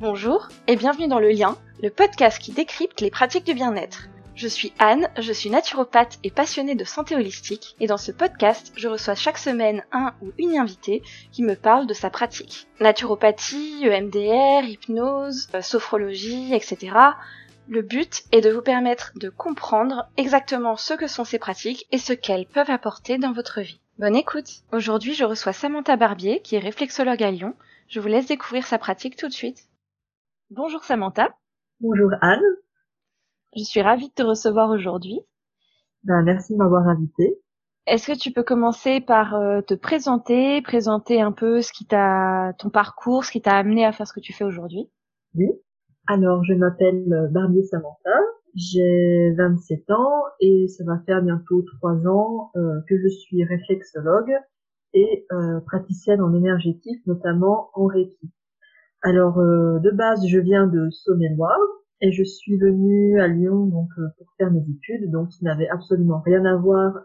Bonjour et bienvenue dans Le Lien, le podcast qui décrypte les pratiques du bien-être. Je suis Anne, je suis naturopathe et passionnée de santé holistique et dans ce podcast, je reçois chaque semaine un ou une invitée qui me parle de sa pratique. Naturopathie, EMDR, hypnose, euh, sophrologie, etc. Le but est de vous permettre de comprendre exactement ce que sont ces pratiques et ce qu'elles peuvent apporter dans votre vie. Bonne écoute Aujourd'hui, je reçois Samantha Barbier, qui est réflexologue à Lyon. Je vous laisse découvrir sa pratique tout de suite. Bonjour Samantha. Bonjour Anne. Je suis ravie de te recevoir aujourd'hui. Ben, merci de m'avoir invitée. Est-ce que tu peux commencer par euh, te présenter, présenter un peu ce qui t'a, ton parcours, ce qui t'a amené à faire ce que tu fais aujourd'hui? Oui. Alors, je m'appelle euh, Barbier Samantha. J'ai 27 ans et ça va faire bientôt trois ans euh, que je suis réflexologue et praticienne en énergétique, notamment en Reiki. Alors euh, de base, je viens de Saône-et-Loire et je suis venue à Lyon donc euh, pour faire mes études, donc qui n'avait absolument rien à voir euh,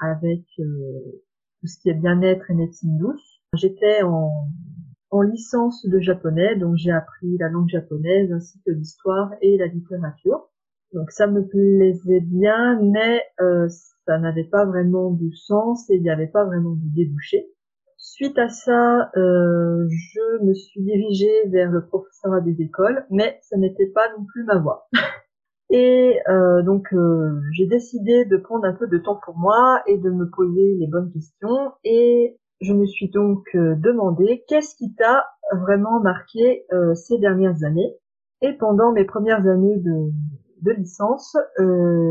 avec tout ce qui est bien-être et médecine douce. J'étais en, en licence de japonais, donc j'ai appris la langue japonaise ainsi que l'histoire et la littérature. Donc ça me plaisait bien, mais ça n'avait pas vraiment de sens et il n'y avait pas vraiment de débouché. Suite à ça, euh, je me suis dirigée vers le professorat des écoles, mais ce n'était pas non plus ma voie. Et euh, donc euh, j'ai décidé de prendre un peu de temps pour moi et de me poser les bonnes questions. Et je me suis donc demandé qu'est-ce qui t'a vraiment marqué ces dernières années. Et pendant mes premières années de, de licence,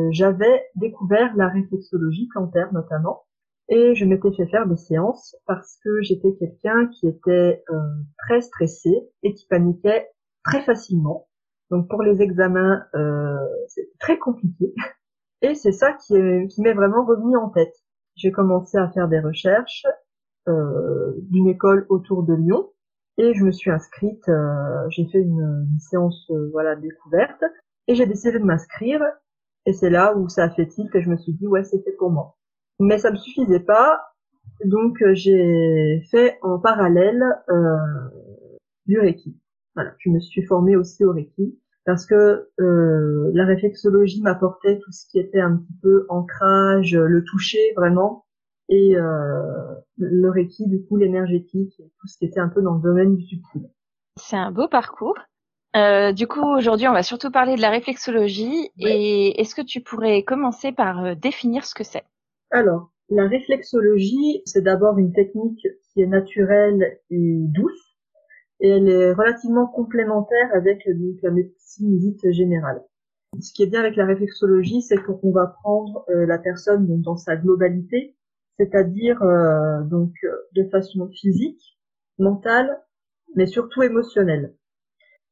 j'avais découvert la réflexologie plantaire notamment et je m'étais fait faire des séances parce que j'étais quelqu'un qui était euh, très stressé et qui paniquait très facilement. Donc pour les examens, euh, c'était très compliqué. Et c'est ça qui, qui m'est vraiment revenu en tête. J'ai commencé à faire des recherches euh, d'une école autour de Lyon et je me suis inscrite. Euh, j'ai fait une, une séance euh, voilà découverte et j'ai décidé de m'inscrire. Et c'est là où ça a fait tilt et je me suis dit ouais c'est fait pour moi. Mais ça me suffisait pas, donc euh, j'ai fait en parallèle euh, du Reiki. Voilà, je me suis formée aussi au Reiki parce que euh, la réflexologie m'apportait tout ce qui était un petit peu ancrage, le toucher vraiment, et euh, le Reiki du coup l'énergétique, tout ce qui était un peu dans le domaine du subtil. C'est un beau parcours. Euh, du coup, aujourd'hui, on va surtout parler de la réflexologie. Et est-ce que tu pourrais commencer par définir ce que c'est? Alors, la réflexologie, c'est d'abord une technique qui est naturelle et douce, et elle est relativement complémentaire avec donc, la médecine dite générale. Ce qui est bien avec la réflexologie, c'est qu'on va prendre euh, la personne dans sa globalité, c'est-à-dire euh, donc de façon physique, mentale, mais surtout émotionnelle.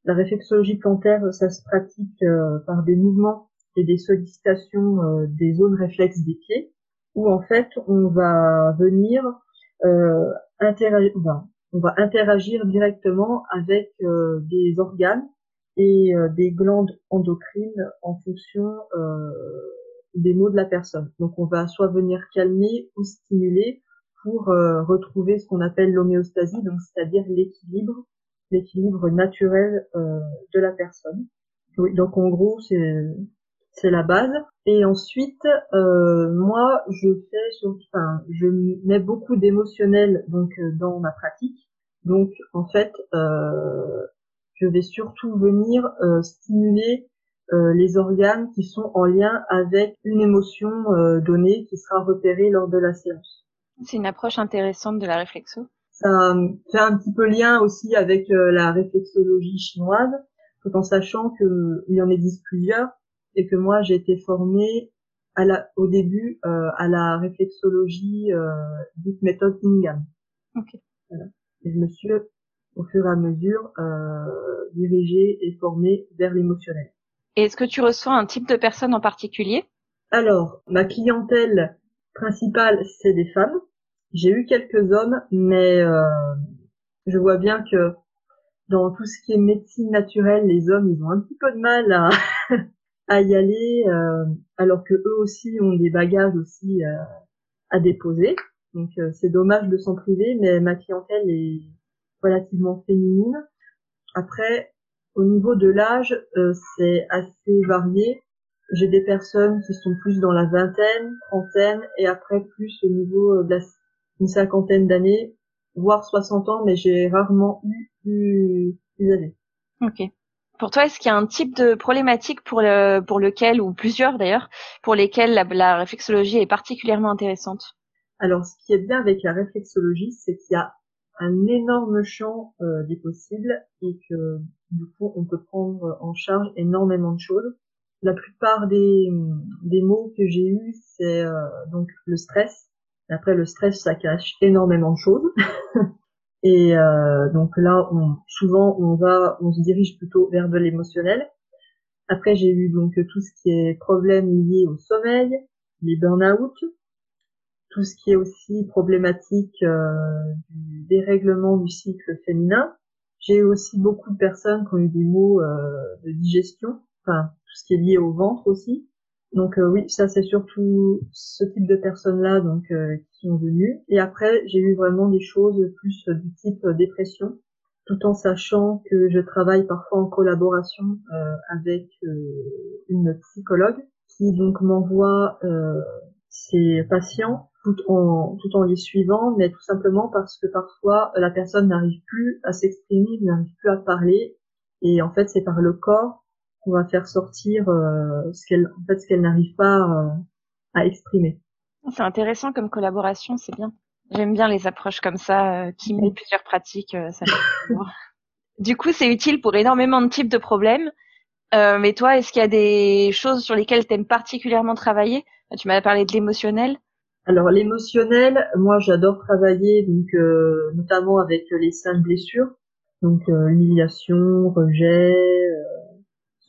La réflexologie plantaire, ça se pratique euh, par des mouvements et des sollicitations des zones réflexes des pieds, où en fait on va venir euh, interagir, on va interagir directement avec euh, des organes et euh, des glandes endocrines en fonction euh, des maux de la personne. Donc on va soit venir calmer ou stimuler pour euh, retrouver ce qu'on appelle l'homéostasie, donc c'est-à-dire l'équilibre, l'équilibre naturel de la personne. Oui, donc en gros c'est c'est la base. Et ensuite, euh, moi, je fais, enfin, je mets beaucoup d'émotionnel donc euh, dans ma pratique. Donc, en fait, euh, je vais surtout venir euh, stimuler euh, les organes qui sont en lien avec une émotion euh, donnée qui sera repérée lors de la séance. C'est une approche intéressante de la réflexo. Ça fait un petit peu lien aussi avec la réflexologie chinoise, tout en sachant qu'il y en existe plusieurs c'est que moi j'ai été formée à la, au début euh, à la réflexologie euh, dite méthode Ingham. Okay. Voilà. Et je me suis au fur et à mesure euh, dirigée et formée vers l'émotionnel. Et est-ce que tu reçois un type de personne en particulier? Alors, ma clientèle principale, c'est des femmes. J'ai eu quelques hommes, mais euh, je vois bien que dans tout ce qui est médecine naturelle, les hommes, ils ont un petit peu de mal à, à y aller, euh, alors que eux aussi ont des bagages aussi euh, à déposer. Donc euh, c'est dommage de s'en priver, mais ma clientèle est relativement féminine. après, au niveau de l'âge, euh, c'est assez varié. J'ai des personnes qui sont plus dans la vingtaine, trentaine, et après plus au niveau de la, cinquantaine d'années, voire 60 ans, mais j'ai rarement eu plus, plus âgé. Ok. Pour toi, est-ce qu'il y a un type de problématique pour le, pour lequel, ou plusieurs d'ailleurs, pour lesquels la, la réflexologie est particulièrement intéressante? Alors, ce qui est bien avec la réflexologie, c'est qu'il y a un énorme champ euh, des possibles et que du coup, on peut prendre en charge énormément de choses. La plupart des, des mots que j'ai eus, c'est euh, donc le stress. après, le stress, ça cache énormément de choses. Et euh, donc là, on, souvent, on va, on se dirige plutôt vers de l'émotionnel. Après, j'ai eu donc tout ce qui est problèmes liés au sommeil, les burn-out, tout ce qui est aussi problématique euh, du dérèglement du cycle féminin. J'ai eu aussi beaucoup de personnes qui ont eu des maux euh, de digestion, enfin tout ce qui est lié au ventre aussi. Donc euh, oui, ça c'est surtout ce type de personnes-là donc euh, qui sont venues. Et après, j'ai eu vraiment des choses plus du type dépression, tout en sachant que je travaille parfois en collaboration euh, avec une psychologue qui donc m'envoie ses patients tout en tout en les suivant, mais tout simplement parce que parfois la personne n'arrive plus à s'exprimer, n'arrive plus à parler, et en fait c'est par le corps on va faire sortir euh, ce qu'elle en fait ce qu'elle n'arrive pas euh, à exprimer. C'est intéressant comme collaboration, c'est bien. J'aime bien les approches comme ça euh, qui mêlent plusieurs pratiques. ça du coup, c'est utile pour énormément de types de problèmes. mais toi, est-ce qu'il y a des choses sur lesquelles tu aimes particulièrement travailler? Tu m'as parlé de l'émotionnel. Alors l'émotionnel, moi j'adore travailler donc notamment avec les cinq blessures, donc humiliation, rejet,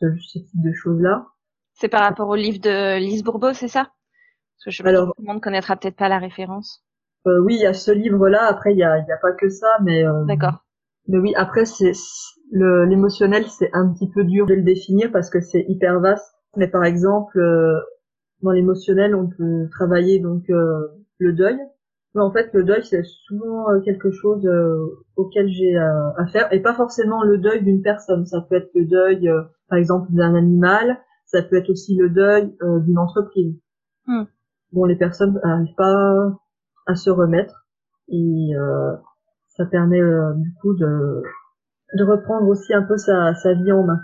ce, type de choses-là. C'est par rapport au livre de Lise Bourbeau, c'est ça? Parce que je sais tout le monde connaîtra peut-être pas la référence. Euh, oui, il y a ce livre-là. Après, il y a, y a pas que ça, mais. Euh, D'accord. Mais oui, après, c'est l'émotionnel, c'est un petit peu dur de le définir parce que c'est hyper vaste. Mais par exemple, euh, dans l'émotionnel, on peut travailler donc euh, le deuil, mais en fait, le deuil, c'est souvent euh, quelque chose euh, auquel j'ai à faire, et pas forcément le deuil d'une personne. Ça peut être le deuil, par exemple, d'un animal. Ça peut être aussi le deuil d'une entreprise. Bon, les personnes n'arrivent pas à se remettre, et ça permet du coup de, de reprendre aussi un peu sa, sa vie en main.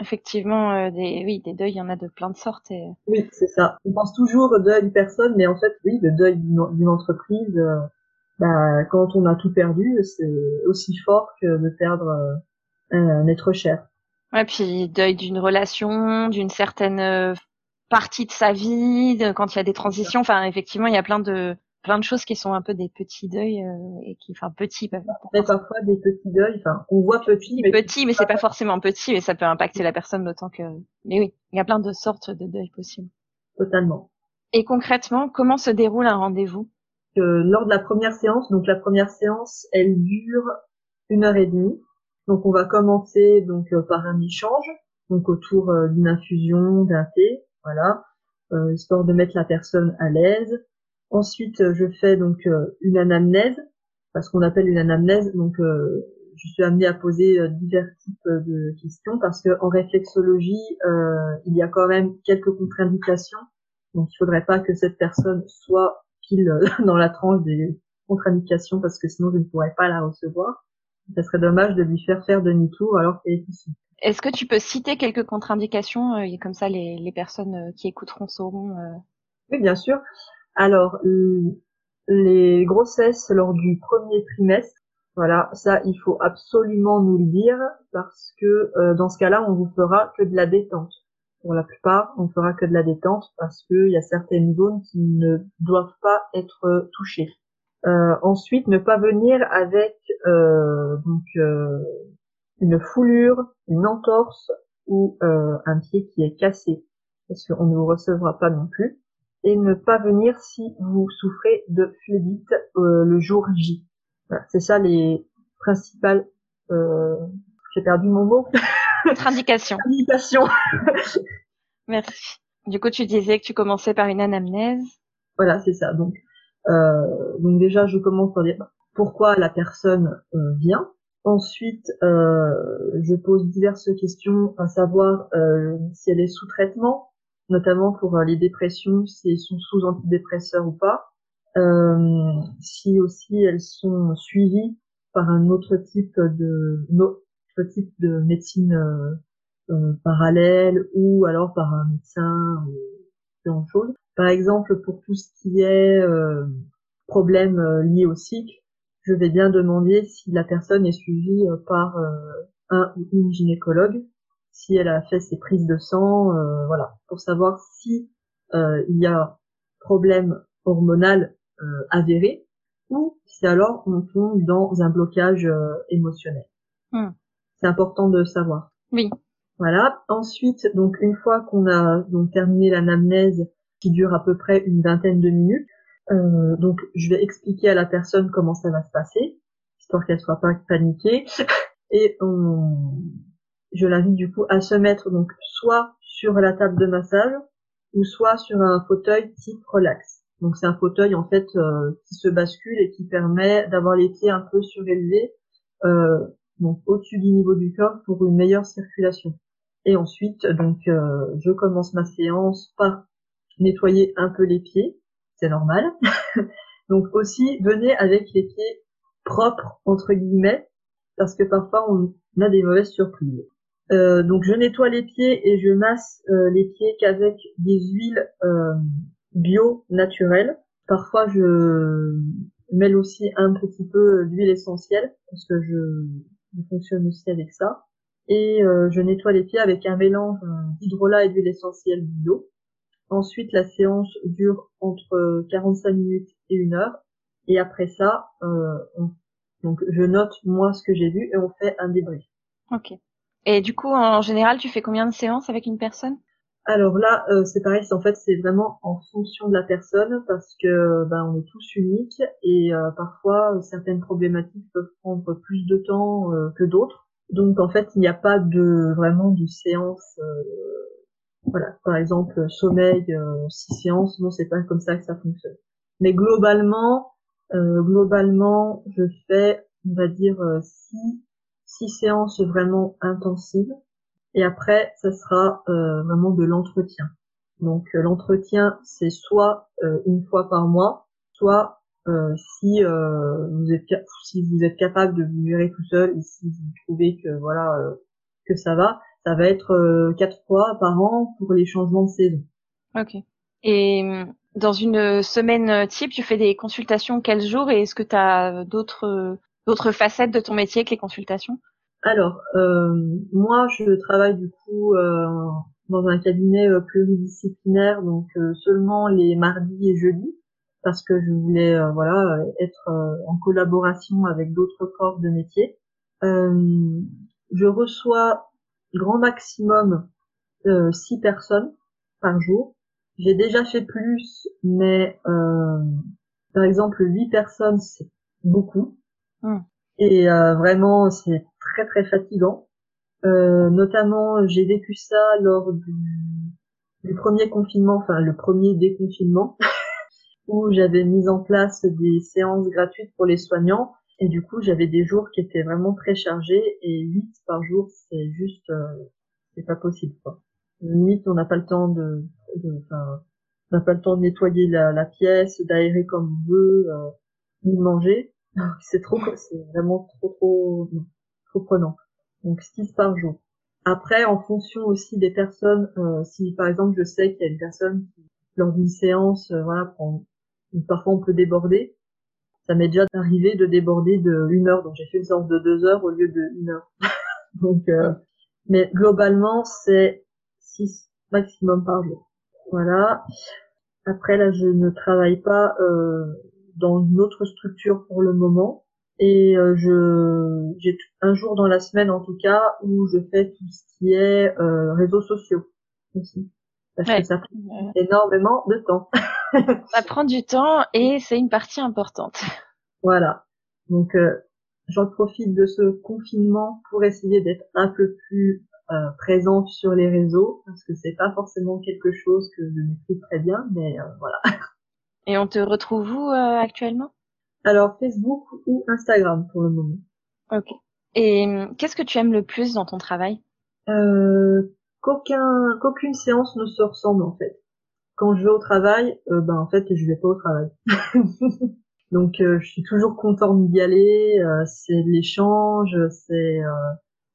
Effectivement, euh, des, oui, des deuils, il y en a de plein de sortes. Et... Oui, c'est ça. On pense toujours au deuil d'une personne, mais en fait, oui, le deuil d'une entreprise, euh, bah, quand on a tout perdu, c'est aussi fort que de perdre euh, un être cher. Ouais, puis deuil d'une relation, d'une certaine partie de sa vie, quand il y a des transitions. Enfin, effectivement, il y a plein de plein de choses qui sont un peu des petits deuils euh, et qui enfin petits mais parfois des petits deuils enfin on voit petit mais petit mais c'est pas forcément petit mais ça peut impacter la personne d'autant que mais oui il y a plein de sortes de deuils possibles. Totalement. Et concrètement comment se déroule un rendez-vous? Euh, lors de la première séance donc la première séance elle dure une heure et demie donc on va commencer donc euh, par un échange donc autour euh, d'une infusion d'un thé voilà histoire de mettre la personne à l'aise Ensuite, euh, je fais donc euh, une anamnèse, parce qu'on appelle une anamnèse. Donc, euh, je suis amenée à poser divers types de questions parce qu'en réflexologie, il y a quand même quelques contre-indications. Donc, il faudrait pas que cette personne soit pile dans la tranche des contre-indications parce que sinon je ne pourrais pas la recevoir. Ça serait dommage de lui faire faire demi-tour alors qu'elle est ici. Est-ce que tu peux citer quelques contre-indications Comme ça, les, les personnes qui écouteront sauront. Oui, bien sûr. Alors, les grossesses lors du premier trimestre, voilà, ça il faut absolument nous le dire parce que euh, dans ce cas-là, on vous fera que de la détente. Pour la plupart, on fera que de la détente parce qu'il y a certaines zones qui ne doivent pas être touchées. Euh, ensuite, ne pas venir avec euh, donc une foulure, une entorse ou un pied qui est cassé, parce qu'on ne vous recevra pas non plus et ne pas venir si vous souffrez de phlébite euh, le jour J. c'est ça les principales. Euh, J'ai perdu mon mot. Indication. Indication. Merci. Du coup, tu disais que tu commençais par une anamnèse. Voilà, c'est ça. Donc, euh, donc déjà, je commence par dire pourquoi la personne euh, vient. Ensuite, je pose diverses questions, à savoir si elle est sous traitement, notamment pour les dépressions, si elles sont sous antidépresseurs ou pas, si aussi elles sont suivies par un autre type de autre type de médecine euh, parallèle ou alors par un médecin choses. Par exemple, pour tout ce qui est euh, problème euh, lié au cycle, je vais bien demander si la personne est suivie par un ou une gynécologue, si elle a fait ses prises de sang, voilà, pour savoir si il y a problème hormonal avéré ou si alors on tombe dans un blocage émotionnel. Hmm. C'est important de savoir. Oui. Voilà. Ensuite, donc une fois qu'on a donc terminé l'anamnèse qui dure à peu près une vingtaine de minutes, euh, donc je vais expliquer à la personne comment ça va se passer, histoire qu'elle soit pas paniquée, et on, je l'invite du coup à se mettre donc soit sur la table de massage ou soit sur un fauteuil type relax. Donc c'est un fauteuil en fait euh, qui se bascule et qui permet d'avoir les pieds un peu surélevés, euh, donc au-dessus du niveau du corps pour une meilleure circulation. Et ensuite, donc, euh, je commence ma séance par nettoyer un peu les pieds, c'est normal. donc aussi, venez avec les pieds propres entre guillemets, parce que parfois on a des mauvaises surprises. Euh, donc je nettoie les pieds et je masse euh, les pieds qu'avec des huiles bio naturelles. Parfois je mêle aussi un petit peu d'huile essentielle parce que je, je fonctionne aussi avec ça et euh, je nettoie les pieds avec un mélange euh, d'hydrolat et d'huile essentielle bio. Ensuite, la séance dure entre 45 minutes et une heure. Et après ça, euh, donc je note moi ce que j'ai vu et on fait un débrief. Ok. Et du coup, en général, tu fais combien de séances avec une personne? Alors là, euh, c'est pareil. En fait, c'est vraiment en fonction de la personne parce que ben on est tous uniques et parfois certaines problématiques peuvent prendre plus de temps que d'autres. Donc en fait, il n'y a pas de vraiment de séance. Euh, voilà, par exemple sommeil, euh, six séances. Non, c'est pas comme ça que ça fonctionne. Mais globalement, euh, globalement, je fais, on va dire six six séances vraiment intensives. Et après, ça sera vraiment de l'entretien. Donc l'entretien, c'est soit une fois par mois, soit euh, si euh, vous êtes si vous êtes capable de vous gérer tout seul et si vous trouvez que voilà euh, que ça va, ça va être quatre fois par an pour les changements de saison. Ok. Et dans une semaine type, tu fais des consultations quel jour et est-ce que tu as d'autres d'autres facettes de ton métier que les consultations? Alors, moi, je travaille du coup dans un cabinet pluridisciplinaire, donc seulement les mardis et jeudis parce que je voulais euh, voilà être euh, en collaboration avec d'autres corps de métier. Euh, je reçois grand maximum six personnes par jour. J'ai déjà fait plus, mais par exemple huit personnes c'est beaucoup. Hmm. Et vraiment c'est très très fatigant. notamment j'ai vécu ça lors du, du premier confinement, enfin le premier déconfinement. où j'avais mis en place des séances gratuites pour les soignants. Et du coup, j'avais des jours qui étaient vraiment très chargés et 8 par jour, c'est juste, euh, c'est pas possible, quoi. Limite, on n'a pas le temps de, enfin, on n'a pas le temps de nettoyer la, la pièce, d'aérer comme on veut, euh, ni de manger. c'est trop, c'est vraiment trop, trop, trop prenant. Donc 6 par jour. Après, en fonction aussi des personnes, euh, si par exemple je sais qu'il y a une personne qui, lors d'une séance, euh, voilà, prend parfois on peut déborder. Ça m'est déjà arrivé de déborder de une heure, donc j'ai fait une séance de deux heures au lieu de une heure. donc, euh, mais globalement c'est six maximum par jour. Voilà. Après là, je ne travaille pas euh, dans une autre structure pour le moment et euh, je j'ai un jour dans la semaine en tout cas où je fais tout ce qui est euh, réseaux sociaux aussi parce que ça prend énormément de temps. ça prend du temps et c'est une partie importante. Voilà. Donc euh, j'en profite de ce confinement pour essayer d'être un peu plus euh, présente sur les réseaux parce que c'est pas forcément quelque chose que je maîtrise très bien, mais euh, voilà. Et on te retrouve où actuellement? Alors Facebook ou Instagram pour le moment. Ok. Et hum, qu'est-ce que tu aimes le plus dans ton travail? Euh, Qu'aucun, qu'aucune séance ne se ressemble en fait. Quand je vais au travail, euh, ben en fait je vais pas au travail. Donc euh, je suis toujours contente d'y aller. Euh, c'est l'échange, c'est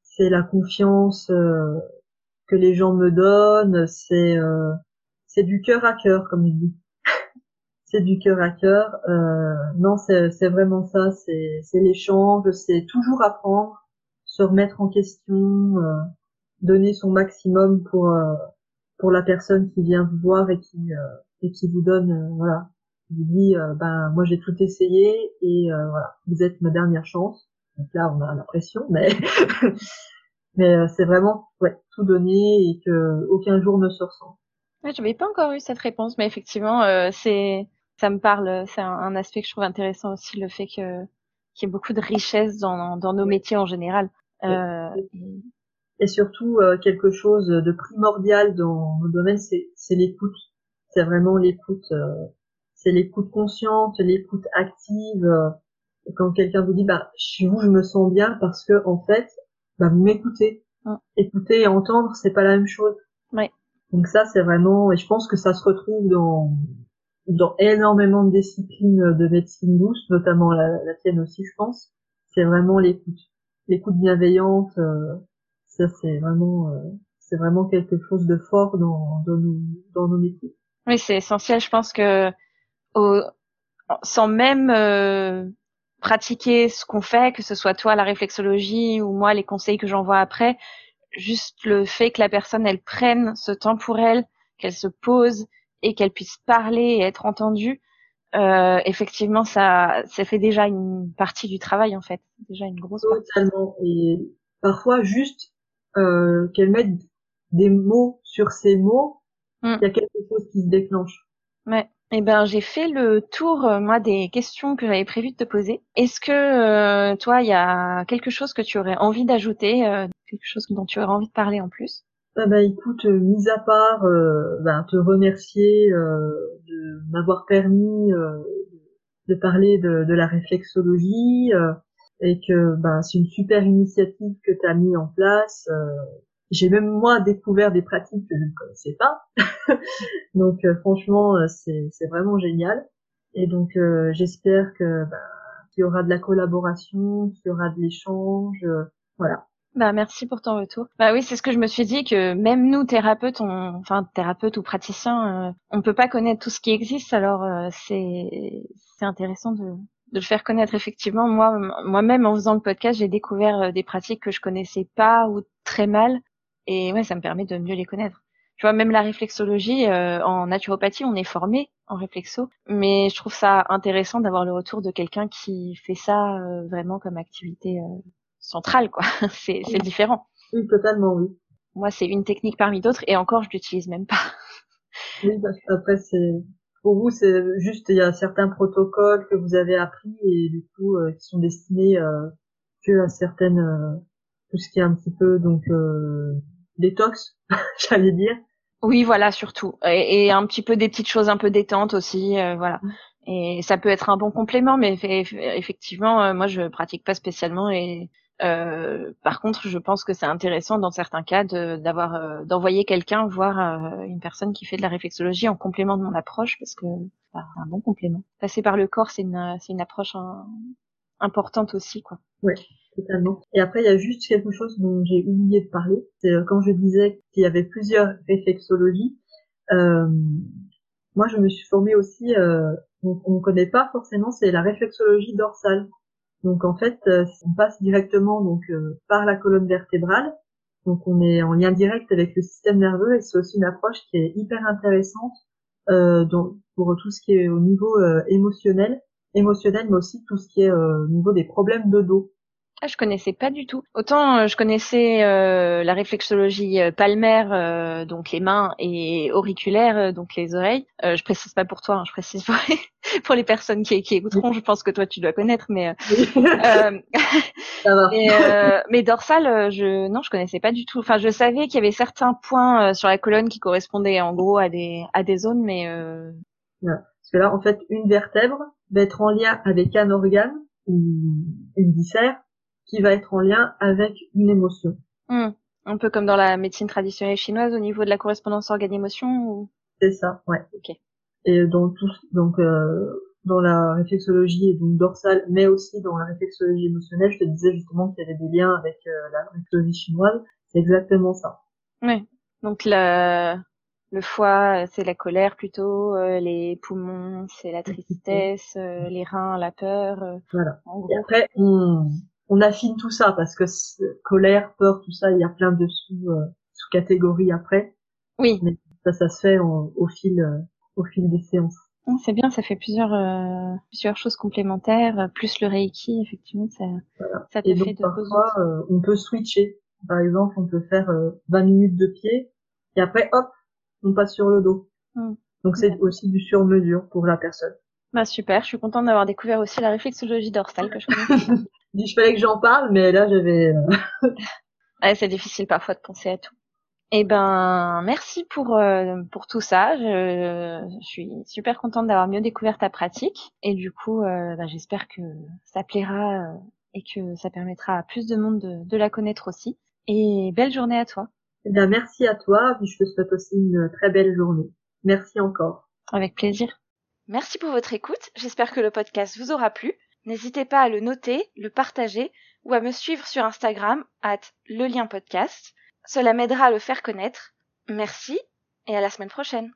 c'est la confiance que les gens me donnent. C'est c'est du cœur à cœur comme je dis. c'est du cœur à cœur. Euh, non, c'est vraiment ça. C'est l'échange, c'est toujours apprendre, se remettre en question, euh, donner son maximum pour euh, pour la personne qui vient vous voir et qui euh, et qui vous donne euh, voilà, vous dit ben moi j'ai tout essayé et voilà, vous êtes ma dernière chance. Donc là on a la pression, mais mais c'est vraiment ouais tout donner et que aucun jour ne se ressent. Ouais, je n'avais pas encore eu cette réponse, mais effectivement, c'est ça me parle. C'est un, aspect que je trouve intéressant aussi, le fait que qu'il y ait beaucoup de richesse dans, dans nos métiers en général. Euh, et surtout euh, quelque chose de primordial dans nos domaines, c'est l'écoute. C'est vraiment l'écoute. Euh, c'est l'écoute consciente, l'écoute active. Euh, quand quelqu'un vous dit, bah, chez vous, je me sens bien parce que en fait, bah, vous m'écoutez. Écouter et entendre, c'est pas la même chose. Ouais. Donc ça, c'est vraiment, et je pense que ça se retrouve dans dans énormément de disciplines de médecine douce, notamment la, la tienne aussi, je pense. C'est vraiment l'écoute, l'écoute bienveillante. Euh, ça, c'est vraiment, euh, c'est vraiment quelque chose de fort dans, dans nos, dans nos métiers. Oui, c'est essentiel. Je pense que au, sans même euh, pratiquer ce qu'on fait, que ce soit toi la réflexologie ou moi les conseils que j'envoie après, juste le fait que la personne elle prenne ce temps pour elle, qu'elle se pose, et qu'elle puisse parler et être entendue, euh, effectivement, ça, ça fait déjà une partie du travail en fait, déjà une grosse Totalement. Et parfois juste euh, qu'elle mette des mots sur ces mots, mm. il y a quelque chose qui se déclenche. Ouais. Eh ben, j'ai fait le tour, euh, moi, des questions que j'avais prévu de te poser. Est-ce que, euh, toi, il y a quelque chose que tu aurais envie d'ajouter, euh, quelque chose dont tu aurais envie de parler en plus? Ah bah écoute, euh, mis à part euh, bah, te remercier euh, de m'avoir permis de parler de, de, la réflexologie et que bah, c'est une super initiative que tu as mis en place. J'ai même moi découvert des pratiques que je ne connaissais pas. donc franchement, c'est vraiment génial. Et donc j'espère que bah, qu'il y aura de la collaboration, qu'il y aura de l'échange. voilà. Bah merci pour ton retour. Bah oui, c'est ce que je me suis dit que même nous thérapeutes, on, enfin thérapeutes ou praticiens, euh, on peut pas connaître tout ce qui existe. Alors euh, c'est c'est intéressant de de le faire connaître effectivement. Moi moi-même en faisant le podcast, j'ai découvert euh, des pratiques que je connaissais pas ou très mal et ouais, ça me permet de mieux les connaître. Tu vois, même la réflexologie en naturopathie, on est formé en réflexo, mais je trouve ça intéressant d'avoir le retour de quelqu'un qui fait ça vraiment comme activité centrale, quoi. c'est c'est différent. Oui, totalement, oui. Moi, c'est une technique parmi d'autres, et encore, je l'utilise même pas. oui, parce qu'après, c'est pour vous, c'est juste il y a certains protocoles que vous avez appris et du coup euh, qui sont destinés euh, que à certaines euh, tout ce qui est un petit peu donc euh, détox, j'allais dire. Oui, voilà, surtout, et, et, un petit peu des petites choses un peu détentes aussi, voilà. Mm. Et ça peut être un bon complément, mais effectivement, moi, je pratique pas spécialement et euh, par contre, je pense que c'est intéressant dans certains cas d'avoir euh, d'envoyer quelqu'un voir euh, une personne qui fait de la réflexologie en complément de mon approche parce que c'est un bon complément. Passer par le corps, c'est une c'est une approche importante aussi, quoi. Oui, totalement. Et après, il y a juste quelque chose dont j'ai oublié de parler. C'est quand je disais qu'il y avait plusieurs réflexologies. moi, je me suis formée aussi. on ne connaît pas forcément, c'est la réflexologie dorsale. Donc en fait, euh, on passe directement donc euh, par la colonne vertébrale. Donc on est en lien direct avec le système nerveux et c'est aussi une approche qui est hyper intéressante euh, donc, pour tout ce qui est au niveau émotionnel, émotionnel mais aussi tout ce qui est au niveau des problèmes de dos. Ah, je connaissais pas du tout. Autant euh, je connaissais euh, la réflexologie euh, palmaire, donc les mains, et auriculaire, donc les oreilles. je précise pas pour toi, hein, je précise pour les, pour les personnes qui, qui, écouteront. Je pense que toi tu dois connaître, mais mais dorsale, je non, je connaissais pas du tout. Enfin, je savais qu'il y avait certains points sur la colonne qui correspondaient en gros à des à des zones, mais parce que là, en fait, une vertèbre va être en lien avec un organe, une, une viscère, qui va être en lien avec une émotion. Hmm. Un peu comme dans la médecine traditionnelle chinoise au niveau de la correspondance organe-émotion ou... C'est ça, ouais. Ok. Et dans tout, donc euh, dans la réflexologie donc dorsale, mais aussi dans la réflexologie émotionnelle, je te disais justement qu'il y avait des liens avec euh, la réflexologie chinoise. C'est exactement ça. Oui. Donc le, le foie, c'est la colère plutôt, euh, les poumons, c'est la tristesse, euh, les reins, la peur. euh, Voilà. en gros. Et après, on, on affine tout ça parce que colère, peur, tout ça, il y a plein de sous, euh, sous-catégories après. Oui, Ça, ça se fait en- au fil, euh, au fil des séances. C'est bien, ça fait plusieurs euh, plusieurs choses complémentaires, euh, plus le reiki, effectivement, ça, Voilà. ça te Et fait donc de parfois, euh, on peut switcher. Par exemple, on peut faire euh, 20 minutes de pied et après, hop, on passe sur le dos. Hmm. Donc c'est aussi du sur-mesure pour la personne. Bah super, je suis contente d'avoir découvert aussi la réflexologie dorsale que je connais. Il fallait que j'en parle, mais là j'avais. euh, Ouais, c'est difficile parfois de penser à tout. Eh ben, merci pour euh, pour tout ça. Je, je suis super contente d'avoir mieux découvert ta pratique et du coup, euh, bah, j'espère que ça plaira euh, et que ça permettra à plus de monde de, de la connaître aussi. Et belle journée à toi. Eh bien, merci à toi, je te souhaite aussi une très belle journée. Merci encore. Avec plaisir. Merci pour votre écoute. J'espère que le podcast vous aura plu. N'hésitez pas à le noter, le partager ou à me suivre sur Instagram at le lien podcast. Cela m'aidera à le faire connaître. Merci et à la semaine prochaine.